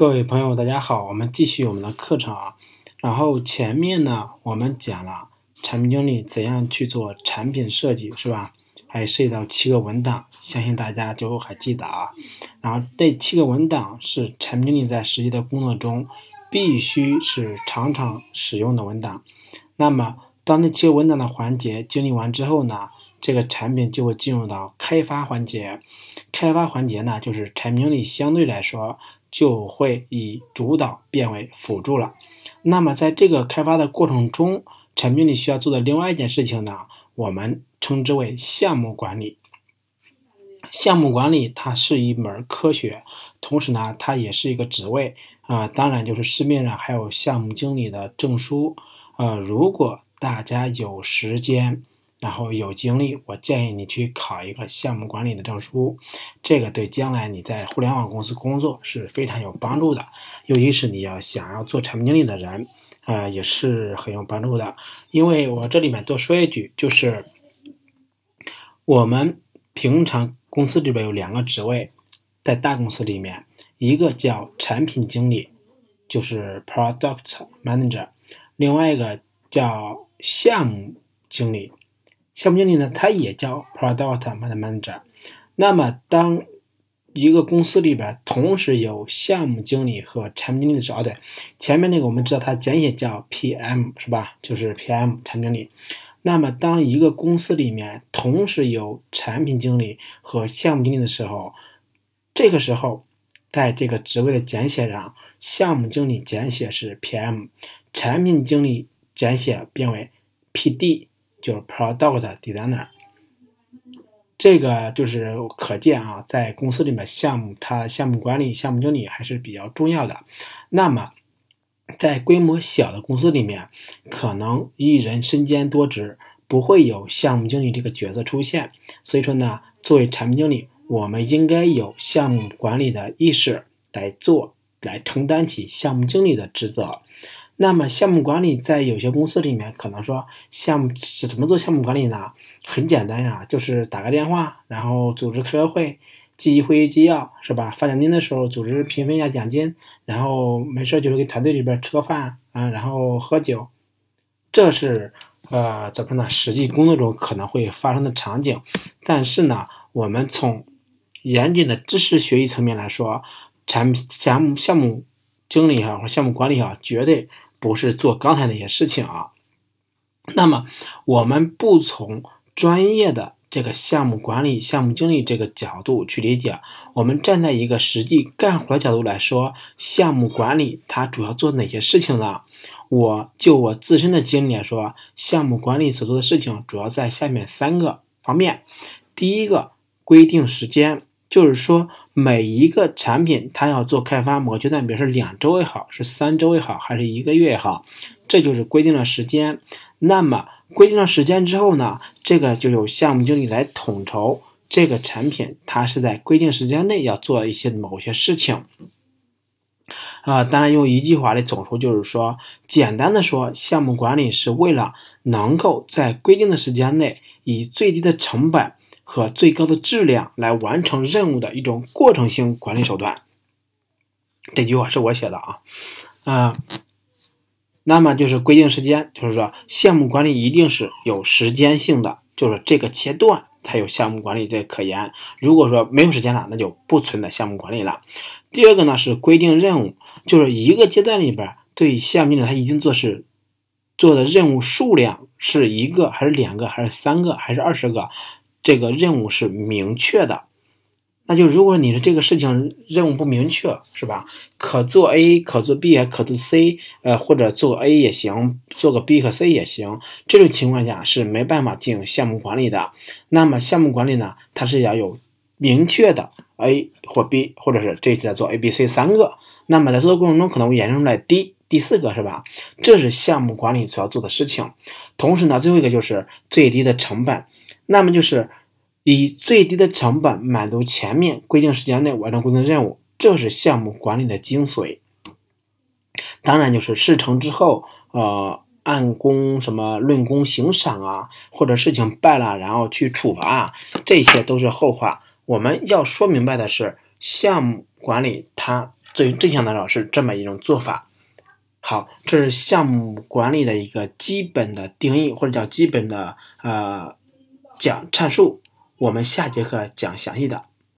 各位朋友，大家好，我们继续我们的课程啊。然后前面呢，我们讲了产品经理怎样去做产品设计，是吧？还涉及到七个文档，相信大家都还记得啊。然后这七个文档是产品经理在实际的工作中必须是常常使用的文档。那么当那七个文档的环节经历完之后呢，这个产品就会进入到开发环节。开发环节呢，就是产品经理相对来说就会以主导变为辅助了。那么在这个开发的过程中，产品经理需要做的另外一件事情呢，我们。称之为项目管理。项目管理它是一门科学，同时呢，它也是一个职位啊。当然，就是市面上还有项目经理的证书。呃，如果大家有时间，然后有精力，我建议你去考一个项目管理的证书。这个对将来你在互联网公司工作是非常有帮助的，尤其是你要想要做产品经理的人，啊，也是很有帮助的。因为我这里面多说一句，就是。我们平常公司里边有两个职位，在大公司里面，一个叫产品经理，就是 Product Manager，另外一个叫项目经理。项目经理呢，他也叫 Product Manager。那么，当一个公司里边同时有项目经理和产品经理的时候，对，前面那个我们知道它简写叫 PM 是吧？就是 PM 产品经理。那么，当一个公司里面同时有产品经理和项目经理的时候，这个时候，在这个职位的简写上，项目经理简写是 PM，产品经理简写变为 PD，就是 Product Designer。这个就是可见啊，在公司里面，项目它项目管理、项目经理还是比较重要的。那么，在规模小的公司里面，可能一人身兼多职，不会有项目经理这个角色出现。所以说呢，作为产品经理，我们应该有项目管理的意识来做，来承担起项目经理的职责。那么，项目管理在有些公司里面，可能说项目是怎么做项目管理呢？很简单呀，就是打个电话，然后组织开个会。记会议纪要是吧？发奖金的时候组织平分一下奖金，然后没事就是给团队里边吃个饭啊，然后喝酒，这是呃怎么呢？实际工作中可能会发生的场景。但是呢，我们从严谨的知识学习层面来说，产品项目项目经理哈或项目管理哈，绝对不是做刚才那些事情啊。那么我们不从专业的。这个项目管理、项目经理这个角度去理解，我们站在一个实际干活角度来说，项目管理它主要做哪些事情呢？我就我自身的经历来说，项目管理所做的事情主要在下面三个方面。第一个，规定时间，就是说每一个产品它要做开发某个阶段，比如说两周也好，是三周也好，还是一个月也好，这就是规定了时间。那么规定了时间之后呢，这个就由项目经理来统筹这个产品，它是在规定时间内要做一些某些事情。啊，当然用一句话来总说，就是说，简单的说，项目管理是为了能够在规定的时间内，以最低的成本和最高的质量来完成任务的一种过程性管理手段。这句话是我写的啊，啊。那么就是规定时间，就是说项目管理一定是有时间性的，就是这个阶段才有项目管理这可言。如果说没有时间了，那就不存在项目管理了。第二个呢是规定任务，就是一个阶段里边对项目经理他一定做是做的任务数量是一个还是两个还是三个还是二十个，这个任务是明确的。那就如果你的这个事情任务不明确，是吧？可做 A，可做 B，可做 C，呃，或者做 A 也行，做个 B 和 C 也行。这种情况下是没办法进行项目管理的。那么项目管理呢，它是要有明确的 A 或 B，或者是这次在做 A、B、C 三个。那么在做的过程中可能会衍生出来 D 第四个，是吧？这是项目管理所要做的事情。同时呢，最后一个就是最低的成本。那么就是。以最低的成本满足前面规定时间内完成规定任务，这是项目管理的精髓。当然，就是事成之后，呃，按功什么论功行赏啊，或者事情败了然后去处罚啊，这些都是后话。我们要说明白的是，项目管理它最正向的老是这么一种做法。好，这是项目管理的一个基本的定义，或者叫基本的呃讲阐述。我们下节课讲详细的。